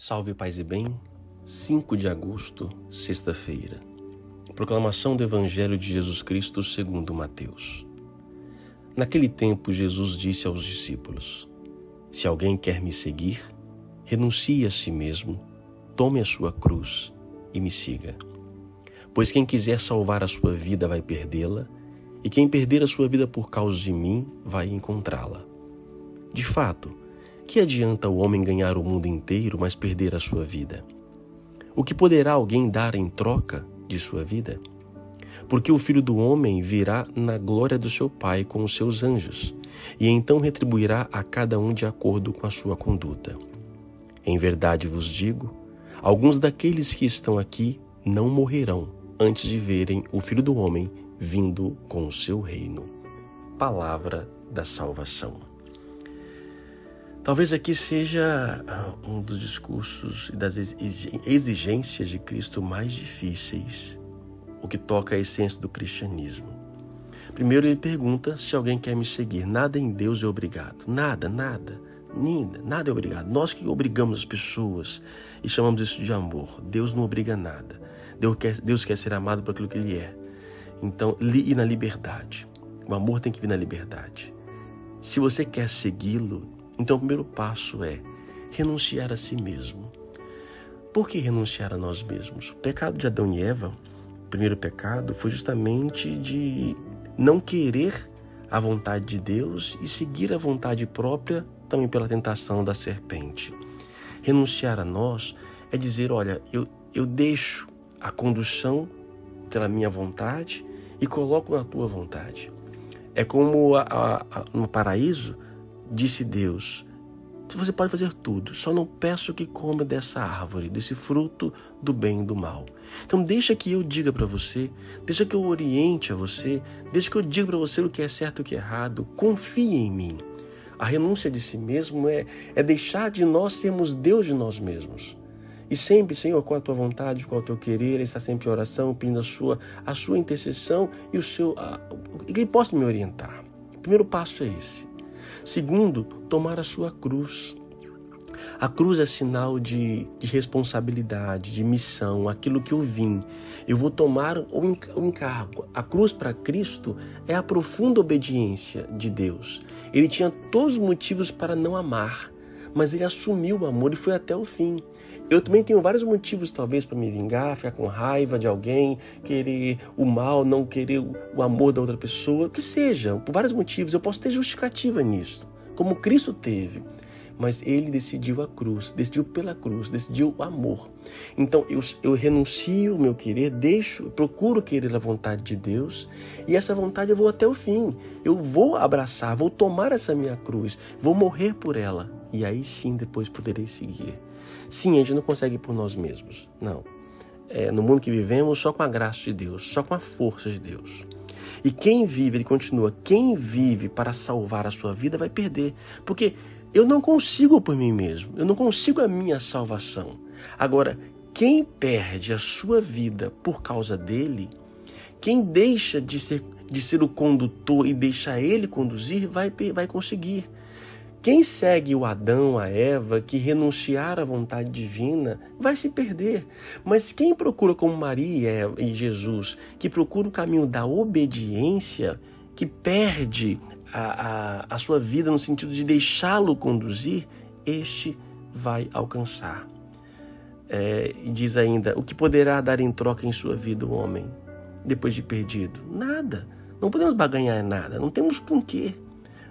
Salve paz e bem, 5 de agosto, sexta-feira. Proclamação do Evangelho de Jesus Cristo segundo Mateus. Naquele tempo Jesus disse aos discípulos: Se alguém quer me seguir, renuncie a si mesmo, tome a sua cruz e me siga. Pois quem quiser salvar a sua vida vai perdê-la, e quem perder a sua vida por causa de mim vai encontrá-la. De fato, que adianta o homem ganhar o mundo inteiro, mas perder a sua vida? O que poderá alguém dar em troca de sua vida? Porque o filho do homem virá na glória do seu Pai com os seus anjos, e então retribuirá a cada um de acordo com a sua conduta. Em verdade vos digo: alguns daqueles que estão aqui não morrerão antes de verem o filho do homem vindo com o seu reino. Palavra da salvação. Talvez aqui seja ah, um dos discursos e das exigências de Cristo mais difíceis, o que toca a essência do cristianismo. Primeiro, ele pergunta se alguém quer me seguir. Nada em Deus é obrigado. Nada, nada. Nada, nada é obrigado. Nós que obrigamos as pessoas e chamamos isso de amor. Deus não obriga nada. Deus quer, Deus quer ser amado por aquilo que Ele é. Então, e na liberdade. O amor tem que vir na liberdade. Se você quer segui-lo, então, o primeiro passo é renunciar a si mesmo. Por que renunciar a nós mesmos? O pecado de Adão e Eva, o primeiro pecado, foi justamente de não querer a vontade de Deus e seguir a vontade própria também pela tentação da serpente. Renunciar a nós é dizer: olha, eu, eu deixo a condução pela minha vontade e coloco na tua vontade. É como a, a, a, no paraíso, Disse Deus: Você pode fazer tudo, só não peço que coma dessa árvore, desse fruto do bem e do mal. Então deixa que eu diga para você, deixa que eu oriente a você, deixa que eu diga para você o que é certo e o que é errado. Confie em mim. A renúncia de si mesmo é, é deixar de nós sermos Deus de nós mesmos. E sempre, Senhor, com a tua vontade, com o teu querer, está sempre em oração, pedindo a sua, a sua intercessão e o seu. A, que ele possa me orientar. O primeiro passo é esse. Segundo, tomar a sua cruz. A cruz é sinal de, de, responsabilidade, de missão, aquilo que eu vim. Eu vou tomar o encargo. A cruz para Cristo é a profunda obediência de Deus. Ele tinha todos os motivos para não amar, mas ele assumiu o amor e foi até o fim. Eu também tenho vários motivos, talvez, para me vingar, ficar com raiva de alguém, querer o mal, não querer o amor da outra pessoa, o que seja, por vários motivos. Eu posso ter justificativa nisso, como Cristo teve. Mas ele decidiu a cruz, decidiu pela cruz, decidiu o amor. Então eu, eu renuncio o meu querer, deixo, procuro querer a vontade de Deus, e essa vontade eu vou até o fim. Eu vou abraçar, vou tomar essa minha cruz, vou morrer por ela, e aí sim depois poderei seguir. Sim, a gente não consegue por nós mesmos. Não. É, no mundo que vivemos, só com a graça de Deus, só com a força de Deus. E quem vive, ele continua, quem vive para salvar a sua vida vai perder. Porque eu não consigo por mim mesmo, eu não consigo a minha salvação. Agora, quem perde a sua vida por causa dele, quem deixa de ser, de ser o condutor e deixa ele conduzir, vai, vai conseguir. Quem segue o Adão, a Eva, que renunciar à vontade divina, vai se perder. Mas quem procura como Maria e Jesus, que procura o caminho da obediência, que perde a, a, a sua vida no sentido de deixá-lo conduzir, este vai alcançar. É, e diz ainda: o que poderá dar em troca em sua vida o homem depois de perdido? Nada. Não podemos baganhar nada, não temos com quê.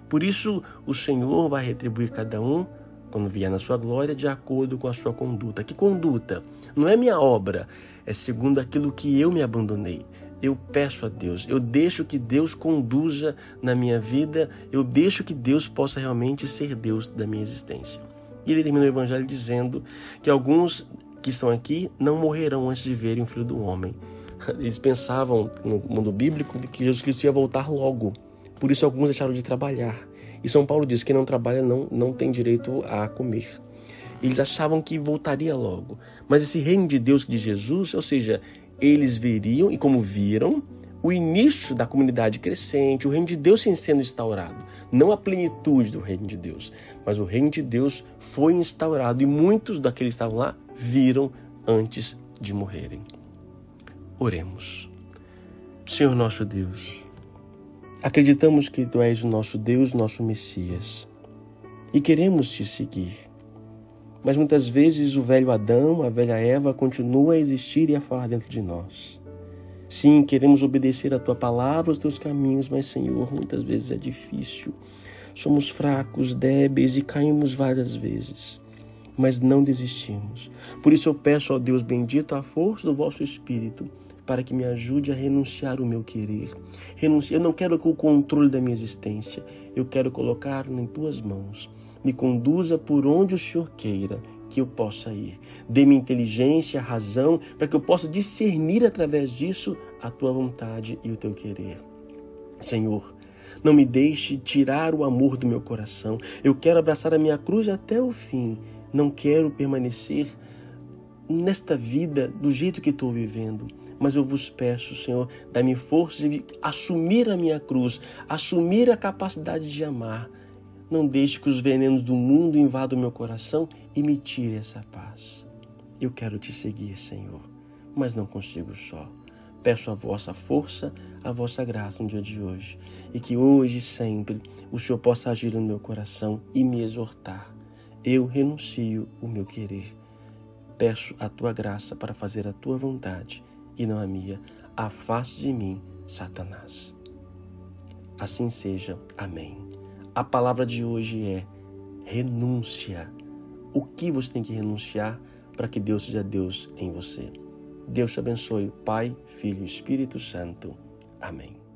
Por isso, o Senhor vai retribuir cada um, quando vier na sua glória, de acordo com a sua conduta. Que conduta? Não é minha obra, é segundo aquilo que eu me abandonei. Eu peço a Deus, eu deixo que Deus conduza na minha vida, eu deixo que Deus possa realmente ser Deus da minha existência. E ele termina o evangelho dizendo que alguns que estão aqui não morrerão antes de verem o Filho do Homem. Eles pensavam no mundo bíblico que Jesus Cristo ia voltar logo. Por isso alguns deixaram de trabalhar. E São Paulo diz que quem não trabalha não, não tem direito a comer. Eles achavam que voltaria logo. Mas esse reino de Deus de Jesus, ou seja, eles veriam e como viram, o início da comunidade crescente, o reino de Deus sendo instaurado. Não a plenitude do reino de Deus, mas o reino de Deus foi instaurado e muitos daqueles que estavam lá viram antes de morrerem. Oremos. Senhor nosso Deus, acreditamos que Tu és o nosso Deus, nosso Messias, e queremos Te seguir. Mas muitas vezes o velho Adão, a velha Eva continua a existir e a falar dentro de nós. Sim, queremos obedecer a tua palavra, os teus caminhos, mas, Senhor, muitas vezes é difícil. Somos fracos, débeis e caímos várias vezes, mas não desistimos. Por isso eu peço ao Deus bendito a força do vosso Espírito para que me ajude a renunciar o meu querer. Eu não quero o controle da minha existência, eu quero colocar-lo em tuas mãos. Me conduza por onde o Senhor queira que eu possa ir. Dê-me inteligência, razão, para que eu possa discernir através disso a tua vontade e o teu querer. Senhor, não me deixe tirar o amor do meu coração. Eu quero abraçar a minha cruz até o fim. Não quero permanecer nesta vida do jeito que estou vivendo. Mas eu vos peço, Senhor, dá-me força de assumir a minha cruz, assumir a capacidade de amar, não deixe que os venenos do mundo invadam meu coração e me tire essa paz. Eu quero te seguir, Senhor, mas não consigo só. Peço a vossa força, a vossa graça no dia de hoje, e que hoje e sempre o Senhor possa agir no meu coração e me exortar. Eu renuncio o meu querer. Peço a tua graça para fazer a tua vontade e não a minha. Afaste de mim, Satanás. Assim seja. Amém. A palavra de hoje é renúncia. O que você tem que renunciar para que Deus seja Deus em você? Deus te abençoe, Pai, Filho e Espírito Santo. Amém.